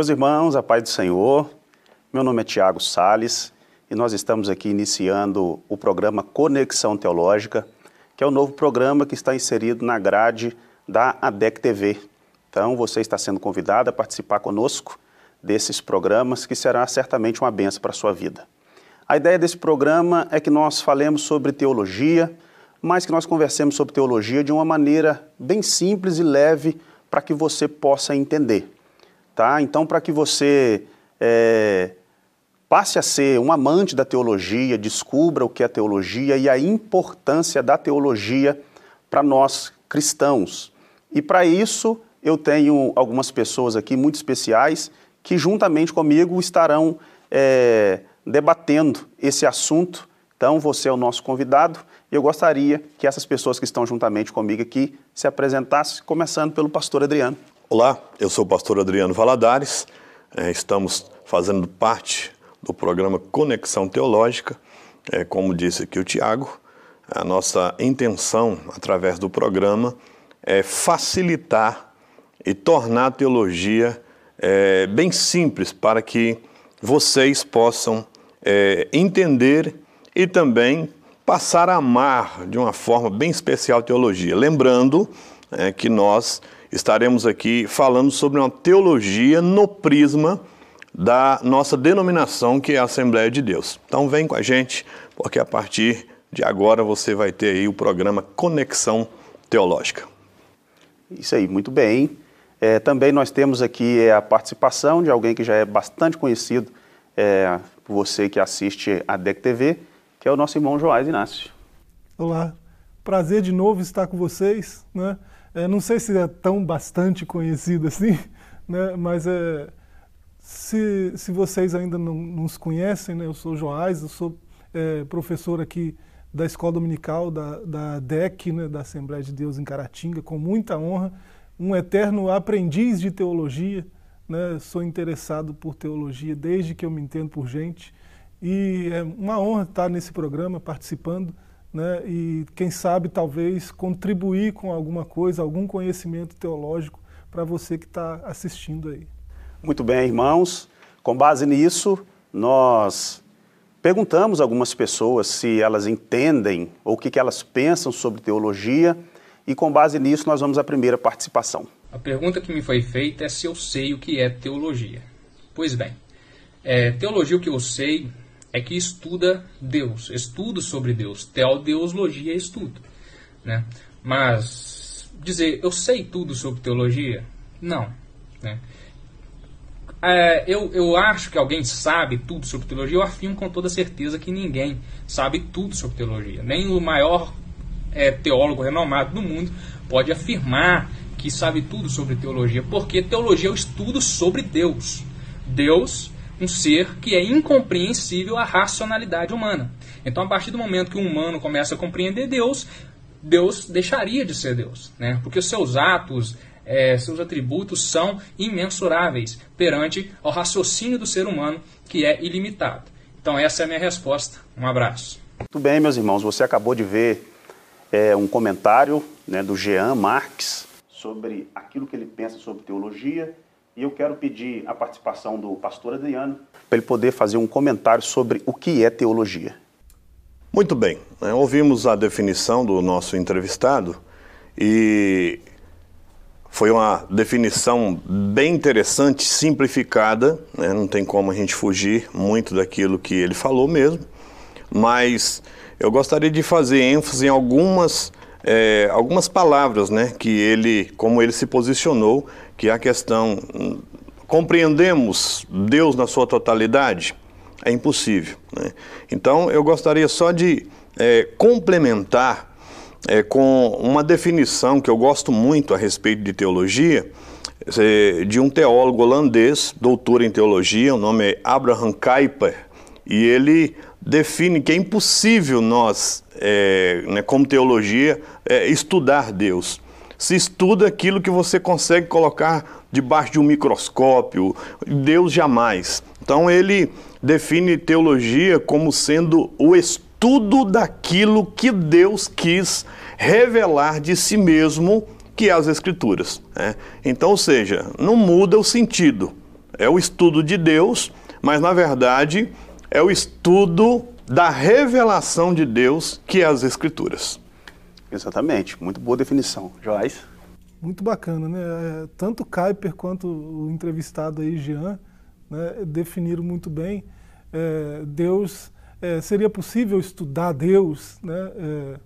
Meus irmãos, a paz do Senhor, meu nome é Tiago Sales e nós estamos aqui iniciando o programa Conexão Teológica, que é o novo programa que está inserido na grade da ADEC TV. Então, você está sendo convidado a participar conosco desses programas, que será certamente uma benção para a sua vida. A ideia desse programa é que nós falemos sobre teologia, mas que nós conversemos sobre teologia de uma maneira bem simples e leve para que você possa entender. Tá? Então, para que você é, passe a ser um amante da teologia, descubra o que é teologia e a importância da teologia para nós cristãos. E para isso, eu tenho algumas pessoas aqui muito especiais que, juntamente comigo, estarão é, debatendo esse assunto. Então, você é o nosso convidado e eu gostaria que essas pessoas que estão juntamente comigo aqui se apresentassem, começando pelo pastor Adriano. Olá, eu sou o pastor Adriano Valadares, é, estamos fazendo parte do programa Conexão Teológica. É, como disse aqui o Tiago, a nossa intenção através do programa é facilitar e tornar a teologia é, bem simples para que vocês possam é, entender e também passar a amar de uma forma bem especial a teologia. Lembrando que nós estaremos aqui falando sobre uma teologia no prisma da nossa denominação, que é a Assembleia de Deus. Então vem com a gente, porque a partir de agora você vai ter aí o programa Conexão Teológica. Isso aí, muito bem. É, também nós temos aqui é, a participação de alguém que já é bastante conhecido é, por você que assiste a DEC TV, que é o nosso irmão Joás Inácio. Olá, prazer de novo estar com vocês, né? É, não sei se é tão bastante conhecido assim, né? mas é, se, se vocês ainda não nos conhecem, né? eu sou Joás, eu sou é, professor aqui da Escola Dominical da, da DEC, né? da Assembleia de Deus em Caratinga, com muita honra, um eterno aprendiz de teologia, né? sou interessado por teologia desde que eu me entendo por gente, e é uma honra estar nesse programa, participando, né, e quem sabe talvez contribuir com alguma coisa, algum conhecimento teológico para você que está assistindo aí. Muito bem, irmãos. Com base nisso, nós perguntamos a algumas pessoas se elas entendem ou o que, que elas pensam sobre teologia e com base nisso nós vamos à primeira participação. A pergunta que me foi feita é se eu sei o que é teologia. Pois bem, é, teologia o que eu sei é que estuda Deus, estudo sobre Deus, teodeuslogia é estudo. Né? Mas dizer eu sei tudo sobre teologia, não. Né? É, eu, eu acho que alguém sabe tudo sobre teologia, eu afirmo com toda certeza que ninguém sabe tudo sobre teologia. Nem o maior é, teólogo renomado do mundo pode afirmar que sabe tudo sobre teologia, porque teologia é o estudo sobre Deus. Deus um ser que é incompreensível à racionalidade humana. Então, a partir do momento que o humano começa a compreender Deus, Deus deixaria de ser Deus, né? porque os seus atos, é, seus atributos são imensuráveis perante ao raciocínio do ser humano, que é ilimitado. Então, essa é a minha resposta. Um abraço. Muito bem, meus irmãos, você acabou de ver é, um comentário né, do Jean Marques sobre aquilo que ele pensa sobre teologia e eu quero pedir a participação do pastor Adriano para ele poder fazer um comentário sobre o que é teologia. Muito bem, né? ouvimos a definição do nosso entrevistado e foi uma definição bem interessante, simplificada, né? não tem como a gente fugir muito daquilo que ele falou mesmo, mas eu gostaria de fazer ênfase em algumas, é, algumas palavras né? que ele, como ele se posicionou que a questão compreendemos Deus na sua totalidade é impossível. Né? Então eu gostaria só de é, complementar é, com uma definição que eu gosto muito a respeito de teologia é, de um teólogo holandês, doutor em teologia, o nome é Abraham Kuyper, e ele define que é impossível nós, é, né, como teologia, é, estudar Deus se estuda aquilo que você consegue colocar debaixo de um microscópio. Deus jamais. Então ele define teologia como sendo o estudo daquilo que Deus quis revelar de si mesmo, que é as Escrituras. Né? Então, ou seja, não muda o sentido. É o estudo de Deus, mas na verdade é o estudo da revelação de Deus, que é as Escrituras. Exatamente, muito boa definição. Joás? Muito bacana, né? É, tanto Kuiper quanto o entrevistado aí, Jean, né, definiram muito bem. É, Deus, é, seria possível estudar Deus, né? É,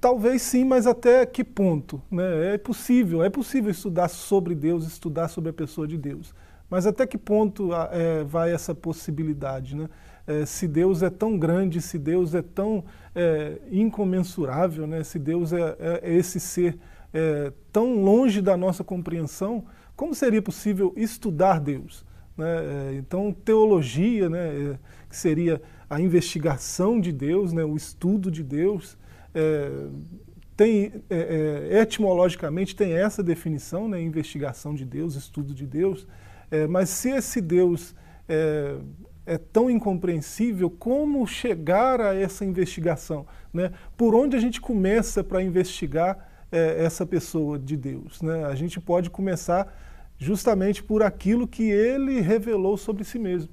talvez sim, mas até que ponto? Né? É possível, é possível estudar sobre Deus, estudar sobre a pessoa de Deus. Mas até que ponto é, vai essa possibilidade? Né? É, se Deus é tão grande, se Deus é tão é, incomensurável, né? se Deus é, é, é esse ser é, tão longe da nossa compreensão, como seria possível estudar Deus? Né? então, teologia, né, que seria a investigação de Deus, né, o estudo de Deus, tem, etimologicamente tem essa definição, né, investigação de Deus, estudo de Deus, mas se esse Deus é, tão incompreensível, como chegar a essa investigação? Né? Por onde a gente começa para investigar é, essa pessoa de Deus? Né? A gente pode começar justamente por aquilo que ele revelou sobre si mesmo.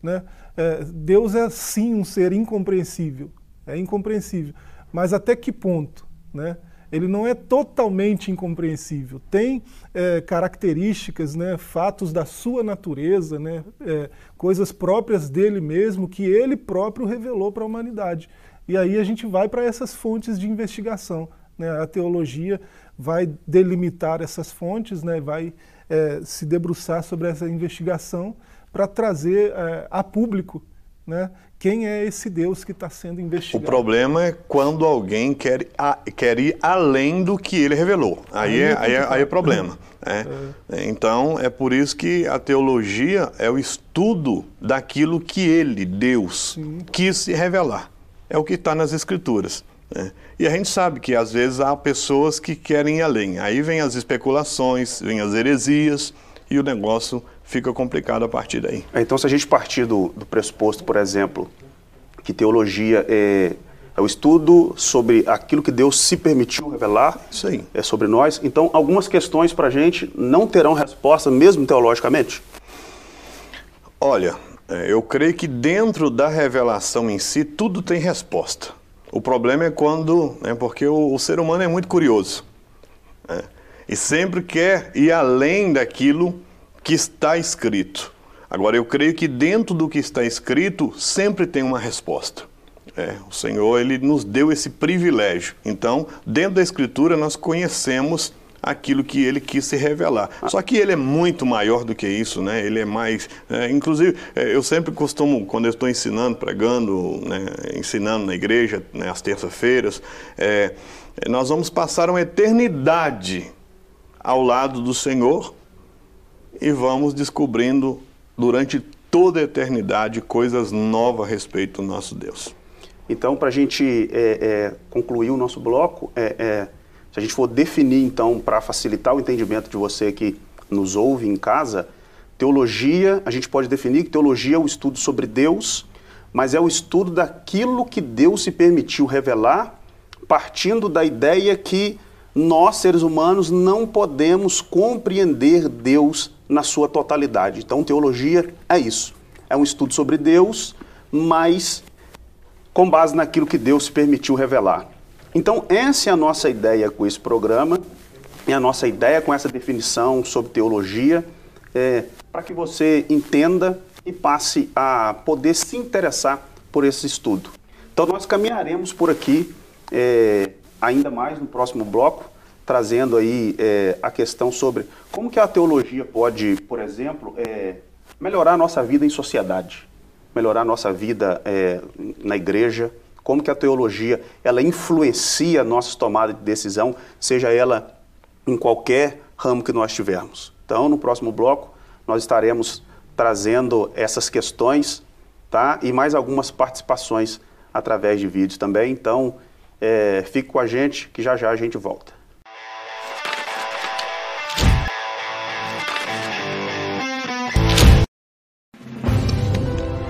Né? É, Deus é sim um ser incompreensível, é incompreensível, mas até que ponto? Né? Ele não é totalmente incompreensível. Tem é, características, né, fatos da sua natureza, né, é, coisas próprias dele mesmo que ele próprio revelou para a humanidade. E aí a gente vai para essas fontes de investigação. Né? A teologia vai delimitar essas fontes, né? vai é, se debruçar sobre essa investigação para trazer é, a público né? Quem é esse Deus que está sendo investigado? O problema é quando alguém quer, a, quer ir além do que ele revelou. Aí, é, aí, é, aí é problema. Né? É. Então, é por isso que a teologia é o estudo daquilo que ele, Deus, Sim. quis se revelar. É o que está nas Escrituras. Né? E a gente sabe que às vezes há pessoas que querem ir além. Aí vem as especulações, vem as heresias e o negócio fica complicado a partir daí. É, então, se a gente partir do, do pressuposto, por exemplo, que teologia é, é, o estudo sobre aquilo que Deus se permitiu revelar Isso aí. É sobre nós, então algumas questões para a gente não terão resposta, mesmo teologicamente? Olha, é, eu creio que dentro da revelação em si, tudo tem resposta. O problema é quando, né, porque o, o ser humano é muito curioso. Né, e sempre quer ir além daquilo que está escrito. Agora, eu creio que dentro do que está escrito sempre tem uma resposta. É, o Senhor ele nos deu esse privilégio. Então, dentro da Escritura, nós conhecemos aquilo que ele quis se revelar. Só que ele é muito maior do que isso, né? Ele é mais. É, inclusive, é, eu sempre costumo, quando eu estou ensinando, pregando, né, ensinando na igreja, né, às terças-feiras, é, nós vamos passar uma eternidade ao lado do Senhor e vamos descobrindo durante toda a eternidade coisas novas a respeito do nosso Deus. Então, para a gente é, é, concluir o nosso bloco, é, é se a gente for definir, então, para facilitar o entendimento de você que nos ouve em casa, teologia, a gente pode definir que teologia é o estudo sobre Deus, mas é o estudo daquilo que Deus se permitiu revelar, partindo da ideia que nós, seres humanos, não podemos compreender Deus na sua totalidade. Então, teologia é isso. É um estudo sobre Deus, mas com base naquilo que Deus permitiu revelar. Então, essa é a nossa ideia com esse programa, e a nossa ideia com essa definição sobre teologia, é, para que você entenda e passe a poder se interessar por esse estudo. Então, nós caminharemos por aqui é, ainda mais no próximo bloco, trazendo aí é, a questão sobre como que a teologia pode, por exemplo, é, melhorar a nossa vida em sociedade, melhorar a nossa vida é, na igreja, como que a teologia ela influencia nossas tomadas de decisão, seja ela em qualquer ramo que nós tivermos. Então, no próximo bloco, nós estaremos trazendo essas questões, tá? E mais algumas participações através de vídeos também. Então, é, fique com a gente, que já já a gente volta.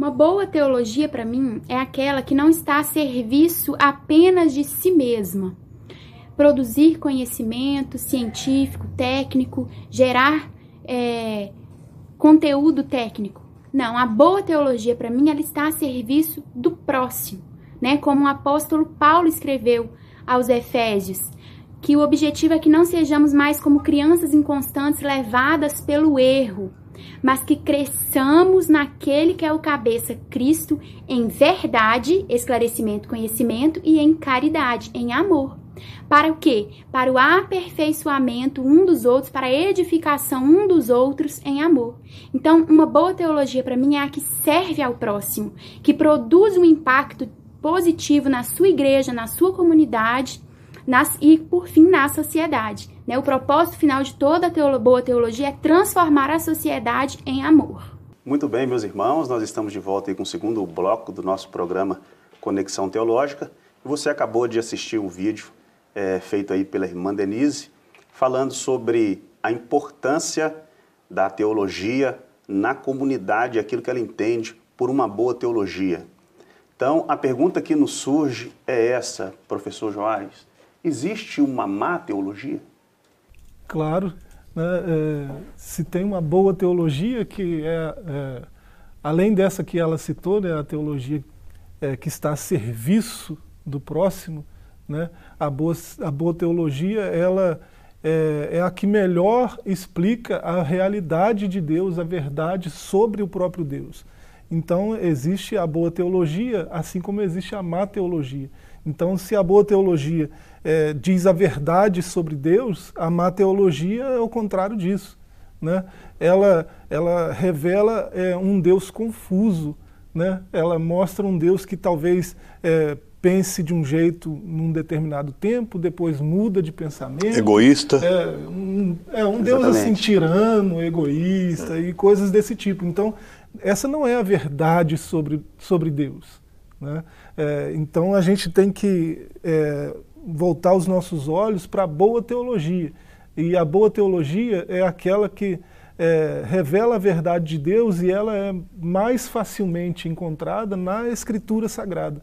Uma boa teologia para mim é aquela que não está a serviço apenas de si mesma. Produzir conhecimento científico, técnico, gerar é, conteúdo técnico. Não, a boa teologia para mim ela está a serviço do próximo, né? Como o apóstolo Paulo escreveu aos Efésios, que o objetivo é que não sejamos mais como crianças inconstantes levadas pelo erro, mas que cresçamos naquele que é o cabeça Cristo em verdade, esclarecimento, conhecimento e em caridade, em amor. Para o quê? Para o aperfeiçoamento um dos outros, para a edificação um dos outros em amor. Então, uma boa teologia para mim é a que serve ao próximo, que produz um impacto positivo na sua igreja, na sua comunidade nas, e, por fim, na sociedade. Né? O propósito final de toda teolo boa teologia é transformar a sociedade em amor. Muito bem, meus irmãos, nós estamos de volta com o segundo bloco do nosso programa Conexão Teológica. Você acabou de assistir um vídeo é, feito aí pela irmã Denise, falando sobre a importância da teologia na comunidade, aquilo que ela entende por uma boa teologia. Então, a pergunta que nos surge é essa, professor Joares: existe uma má teologia? Claro. Né, é, se tem uma boa teologia, que é, é, além dessa que ela citou, né, a teologia é, que está a serviço do próximo, né, a, boa, a boa teologia ela é, é a que melhor explica a realidade de Deus, a verdade sobre o próprio Deus. Então existe a boa teologia, assim como existe a má teologia. Então, se a boa teologia é, diz a verdade sobre Deus, a má teologia é o contrário disso. Né? Ela, ela revela é, um Deus confuso, né? ela mostra um Deus que talvez é, pense de um jeito num determinado tempo, depois muda de pensamento. Egoísta. É um, é um Deus assim tirano, egoísta e coisas desse tipo. Então, essa não é a verdade sobre, sobre Deus. Né? É, então a gente tem que é, voltar os nossos olhos para a boa teologia. E a boa teologia é aquela que é, revela a verdade de Deus e ela é mais facilmente encontrada na Escritura Sagrada,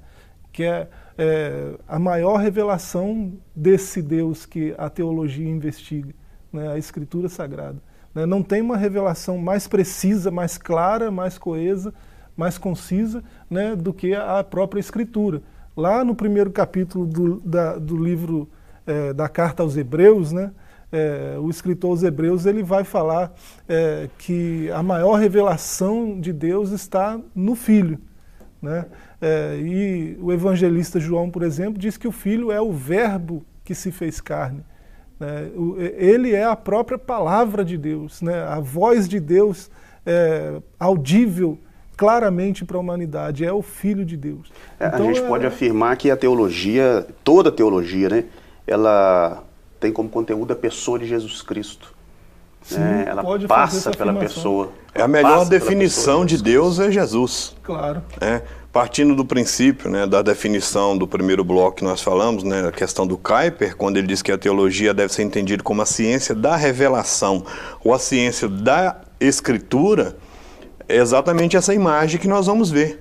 que é, é a maior revelação desse Deus que a teologia investiga, né, a Escritura Sagrada. Né, não tem uma revelação mais precisa, mais clara, mais coesa, mais concisa né, do que a própria Escritura. Lá no primeiro capítulo do, da, do livro é, da Carta aos Hebreus, né, é, o escritor aos Hebreus ele vai falar é, que a maior revelação de Deus está no Filho. Né? E o evangelista João, por exemplo, diz que o Filho é o Verbo que se fez carne. Né? ele é a própria palavra de Deus, né? a voz de Deus audível claramente para a humanidade, é o Filho de Deus. É, então, a gente é... pode afirmar que a teologia, toda a teologia, né, ela tem como conteúdo a pessoa de Jesus Cristo. Sim, né? Ela passa pela pessoa. É a melhor definição de Deus é Jesus. Claro. É, partindo do princípio, né, da definição do primeiro bloco que nós falamos, né, a questão do Kuyper, quando ele diz que a teologia deve ser entendida como a ciência da revelação ou a ciência da escritura, é exatamente essa imagem que nós vamos ver.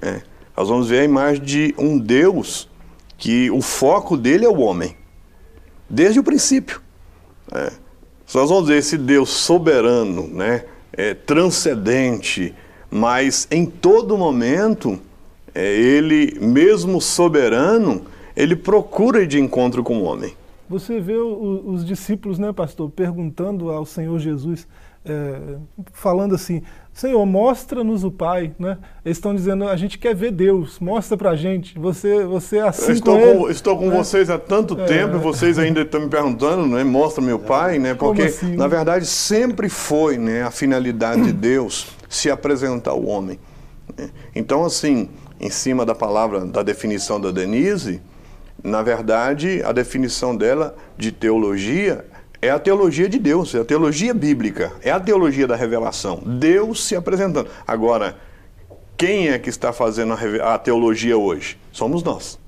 É. Nós vamos ver a imagem de um Deus que o foco dele é o homem, desde o princípio. É. Nós vamos ver esse Deus soberano, né, é, transcendente, mas em todo momento, é, ele, mesmo soberano, ele procura ir de encontro com o homem. Você vê o, os discípulos, né, pastor, perguntando ao Senhor Jesus, é, falando assim: Senhor, mostra-nos o Pai, né? Eles estão dizendo, a gente quer ver Deus, mostra pra gente. Você, você é assim estou com, com estou com né? vocês há tanto É. tempo e vocês ainda estão me perguntando, né? Mostra meu pai, né? Porque assim, na verdade sempre foi, né, a finalidade de Deus se apresentar ao homem. né? Então assim, em cima da palavra da definição da Denise, na verdade a definição dela de teologia é a teologia de Deus, é a teologia bíblica, é a teologia da revelação. Deus se apresentando. Agora, quem é que está fazendo a, teologia hoje? Somos nós.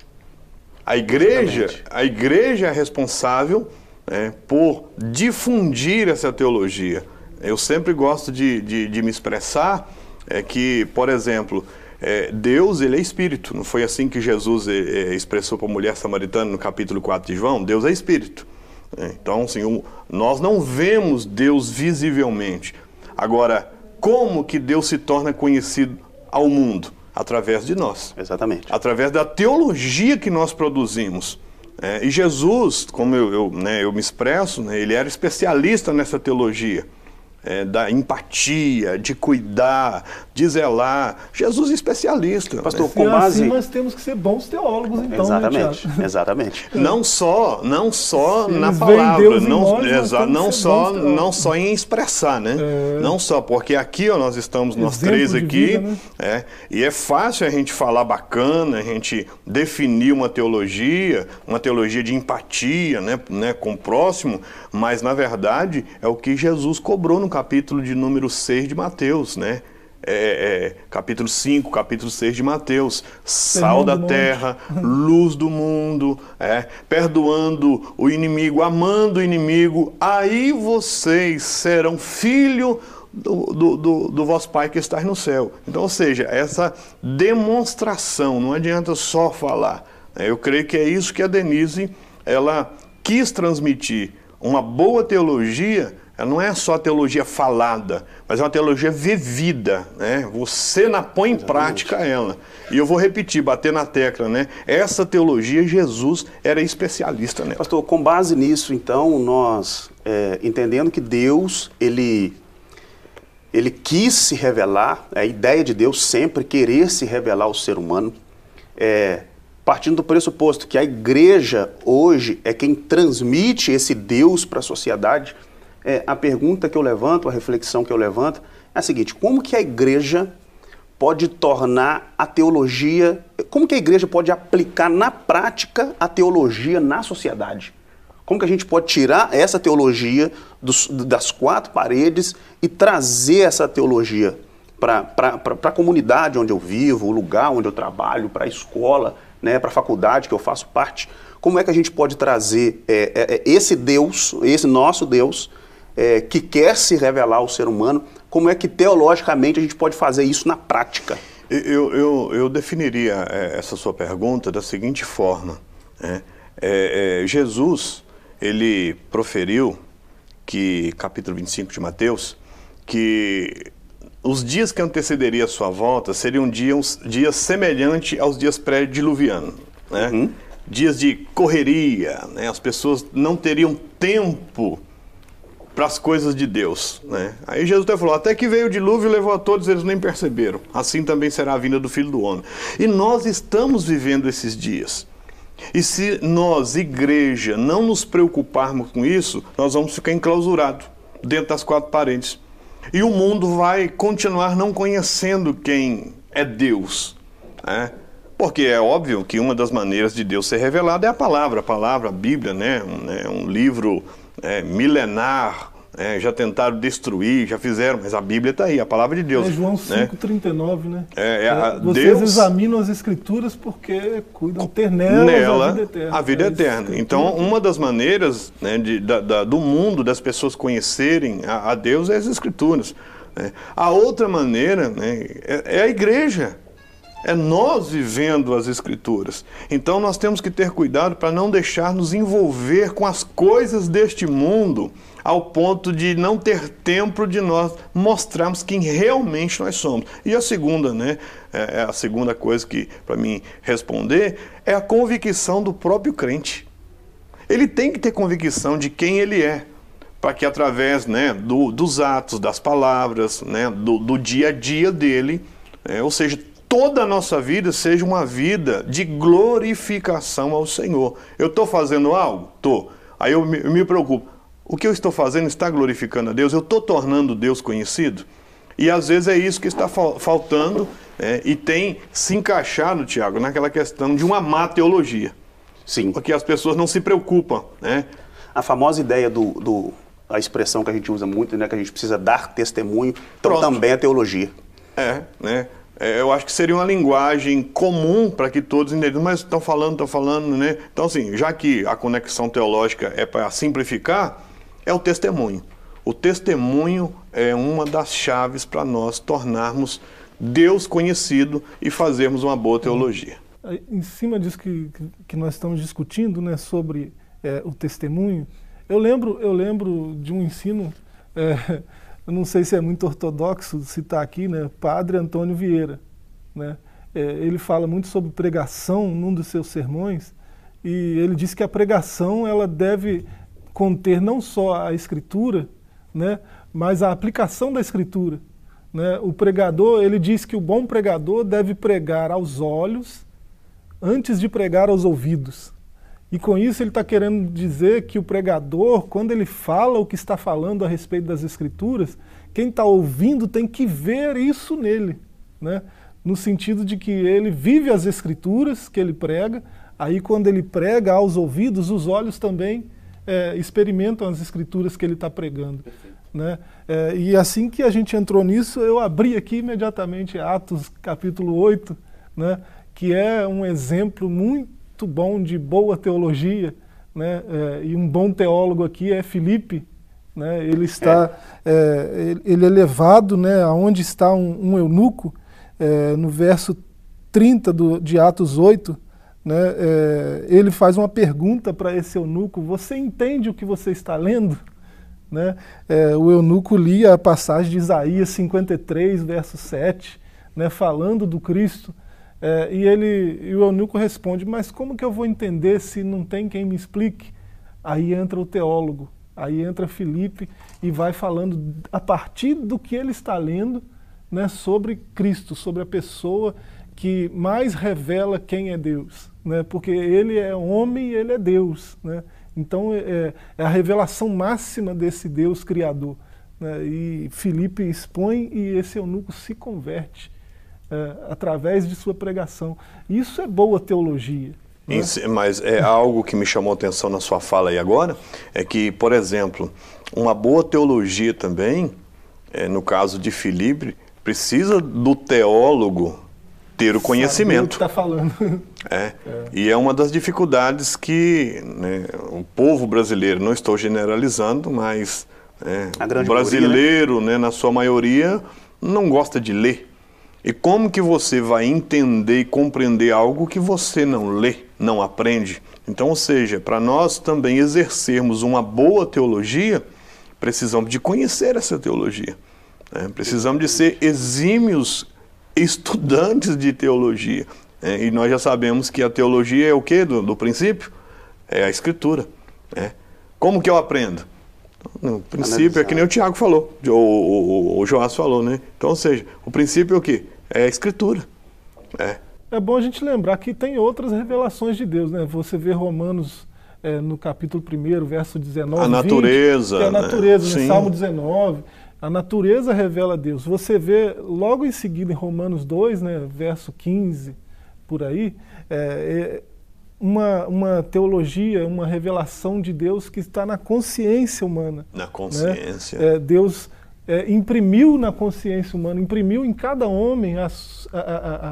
A igreja, Exatamente. a igreja é responsável né, por difundir essa teologia. Eu sempre gosto de, de, de me expressar é que, por exemplo, é, Deus ele é espírito. Não foi assim que Jesus é, é, expressou para a mulher samaritana no capítulo 4 de João? Deus é espírito. É, Então, assim, nós não vemos Deus visivelmente. Agora, como que Deus se torna conhecido ao mundo? Através de nós Exatamente. através da teologia que nós produzimos. É, e Jesus, como eu, eu, né, eu me expresso, né, ele era especialista nessa teologia. É, da empatia, de cuidar, de zelar. Jesus é especialista. Pastor, né? Com base. assim, nós temos que ser bons teólogos, então, Exatamente, né, exatamente. Não só, não só na palavra, não, nós, exa- não só, não só em expressar, né? É. Não só, porque aqui ó, nós estamos nós Exemplo três aqui, vida, né? é, e é fácil a gente falar bacana, a gente definir uma teologia, uma teologia de empatia, né, né, com o próximo, mas na verdade é o que Jesus cobrou no capítulo de número 6 de Mateus, né? É, é, capítulo 5, capítulo 6 de Mateus, sal da terra, luz do mundo, é, perdoando o inimigo, amando o inimigo, aí vocês serão filho do, do, do, do vosso Pai que está no céu. Então, ou seja, essa demonstração, não adianta só falar. né? Eu creio que é isso que a Denise ela quis transmitir. Uma boa teologia, ela não é só teologia falada, mas é uma teologia vivida, né? Você na põe em prática ela. E eu vou repetir, bater na tecla, né? Essa teologia Jesus era especialista nela. Pastor, com base nisso, então, nós é, entendendo que Deus, ele, ele quis se revelar, a ideia de Deus sempre querer se revelar ao ser humano, é, partindo do pressuposto que a igreja hoje é quem transmite esse Deus para a sociedade, é, a pergunta que eu levanto, a reflexão que eu levanto é a seguinte: como que a igreja pode tornar a teologia, como que a igreja pode aplicar na prática a teologia na sociedade? Como que a gente pode tirar essa teologia dos- das quatro paredes e trazer essa teologia para a comunidade onde eu vivo, o lugar onde eu trabalho, para a escola, né, para a faculdade que eu faço parte? Como é que a gente pode trazer é, é, é, esse Deus, esse nosso Deus, é, que quer se revelar ao ser humano, como é que teologicamente a gente pode fazer isso na prática? Eu, eu, eu definiria é, essa sua pergunta da seguinte forma. né? É, é, Jesus, ele proferiu que, capítulo 25 de Mateus, que os dias que antecederiam a sua volta seriam dias, dias semelhantes aos dias pré-diluvianos. Né? Dias de correria, né? as pessoas não teriam tempo para as coisas de Deus. Né? Aí Jesus até falou: até que veio o dilúvio e levou a todos, eles nem perceberam. Assim também será a vinda do Filho do Homem. E nós estamos vivendo esses dias. E se nós, igreja, não nos preocuparmos com isso, nós vamos ficar enclausurados dentro das quatro paredes. E o mundo vai continuar não conhecendo quem é Deus. Né? Porque é óbvio que uma das maneiras de Deus ser revelado é a palavra, a palavra, a Bíblia, né? um, né? livro é, milenar, né? já tentaram destruir, já fizeram, mas a Bíblia está aí, a palavra de Deus. É João né? 5,39, né? É, é a- Vocês Deus- examinam as escrituras porque cuidam ter nelas nela a vida eterna. a vida eterna. Então, uma das maneiras né, de- da- da- do mundo das pessoas conhecerem a, a Deus é as Escrituras. né. A outra maneira né, é, é a igreja. É nós vivendo as Escrituras. Então, nós temos que ter cuidado para não deixar nos envolver com as coisas deste mundo ao ponto de não ter tempo de nós mostrarmos quem realmente nós somos. E a segunda, né? É é a segunda coisa que, para mim, responder é a convicção do próprio crente. Ele tem que ter convicção de quem ele é. para que através né, do, dos atos, das palavras, né, do, do dia a dia dele, é, ou seja, toda a nossa vida seja uma vida de glorificação ao Senhor. Eu estou fazendo algo? Estou. Aí eu me, eu me preocupo. O que eu estou fazendo está glorificando a Deus? Eu estou tornando Deus conhecido? E às vezes é isso que está faltando é, e tem se encaixado, Tiago, naquela questão de uma má teologia. Sim. Porque as pessoas não se preocupam. Né? A famosa ideia do, do a expressão que a gente usa muito, né, que a gente precisa dar testemunho, então Pronto. também é teologia. É, né? É, eu acho que seria uma linguagem comum para que todos entendam, mas estão falando, estão falando, né? Então, assim, já que a conexão teológica é para simplificar, é o testemunho. O testemunho é uma das chaves para nós tornarmos Deus conhecido e fazermos uma boa teologia. Em cima disso que, que nós estamos discutindo, né, sobre é, o testemunho, eu lembro, eu lembro de um ensino, é, eu não sei se é muito ortodoxo citar aqui, né, Padre Antônio Vieira. Né, é, ele fala muito sobre pregação num dos seus sermões, e ele diz que a pregação ela deve conter não só a escritura, né, mas a aplicação da escritura. Né? O pregador, ele diz que o bom pregador deve pregar aos olhos antes de pregar aos ouvidos. E com isso ele está querendo dizer que o pregador, quando ele fala o que está falando a respeito das escrituras, quem está ouvindo tem que ver isso nele, né? no sentido de que ele vive as escrituras que ele prega, aí quando ele prega aos ouvidos, os olhos também é, experimentam as escrituras que ele está pregando. Né? É, e assim que a gente entrou nisso, eu abri aqui imediatamente Atos capítulo 8, né? que é um exemplo muito bom de boa teologia, né? É, e um bom teólogo aqui é Filipe, né? ele está é. ele é levado né, aonde está um, um eunuco, é, no verso 30 do, de Atos 8, né, é, ele faz uma pergunta para esse eunuco: Você entende o que você está lendo? Né? É, o eunuco lia a passagem de Isaías 53, verso 7, né, falando do Cristo. É, e, ele, e o eunuco responde: Mas como que eu vou entender se não tem quem me explique? Aí entra o teólogo, aí entra Felipe e vai falando a partir do que ele está lendo né, sobre Cristo, sobre a pessoa que mais revela quem é Deus, né? porque ele é homem e ele é Deus. Né? Então é, é, a revelação máxima desse Deus Criador. Né? E Filipe expõe e esse eunuco se converte é, através de sua pregação. Isso é boa teologia. Né? Mas é algo que me chamou a atenção na sua fala aí agora, é que, por exemplo, uma boa teologia também, é, no caso de Filipe, precisa do teólogo ter o conhecimento. está falando. É. é. E é uma das dificuldades que né, o povo brasileiro, não estou generalizando, mas é, o brasileiro, maioria, né? né, na sua maioria, não gosta de ler. E como que você vai entender e compreender algo que você não lê, não aprende? Então, ou seja, para nós também exercermos uma boa teologia, precisamos de conhecer essa teologia. Né? Precisamos de ser exímios estudantes de teologia. É, e nós já sabemos que a teologia é o que do, do princípio? É a escritura. Né? Como que eu aprendo? No princípio é que nem o Tiago falou, ou, o, o Joás falou, né? Então, ou seja, o princípio é o que? É a escritura. É. é bom a gente lembrar que tem outras revelações de Deus, né? Você vê Romanos é, no capítulo 1, verso 19. A natureza. 20, que é a né? natureza, né? Salmo 19. A natureza revela Deus. Você vê logo em seguida em Romanos 2, né, verso 15, por aí, é, é uma, uma teologia, uma revelação de Deus que está na consciência humana. Na consciência. Né? É, Deus é, imprimiu na consciência humana, imprimiu em cada homem a, a,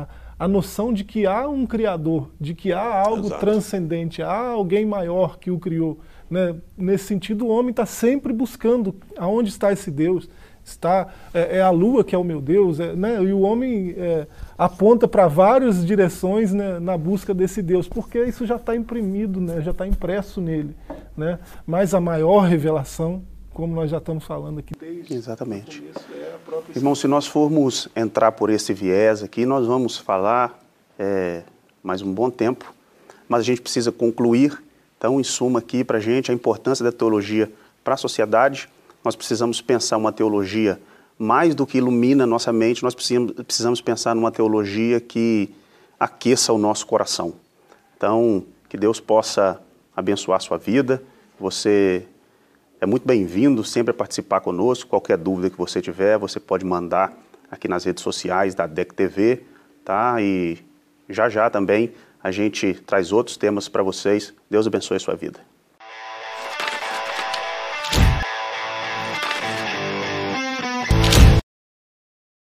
a, a noção de que há um Criador, de que há algo Exato. transcendente, há alguém maior que o criou. Né? Nesse sentido, o homem está sempre buscando aonde está esse Deus está é, é, a lua que é o meu Deus, é, né? e o homem é, aponta para várias direções né, na busca desse Deus, porque isso já está imprimido, né, já está impresso nele. Né? Mas a maior revelação, como nós já estamos falando aqui desde Exatamente. Começo, é Irmão, se nós formos entrar por esse viés aqui, nós vamos falar é, mais um bom tempo, mas a gente precisa concluir. Então, em suma aqui para a gente, a importância da teologia para a sociedade, nós precisamos pensar uma teologia mais do que ilumina nossa mente, nós precisamos, precisamos pensar numa teologia que aqueça o nosso coração. Então, que Deus possa abençoar a sua vida. Você é muito bem-vindo sempre a participar conosco. Qualquer dúvida que você tiver, você pode mandar aqui nas redes sociais da DEC TV, tá? E já já também a gente traz outros temas para vocês. Deus abençoe a sua vida.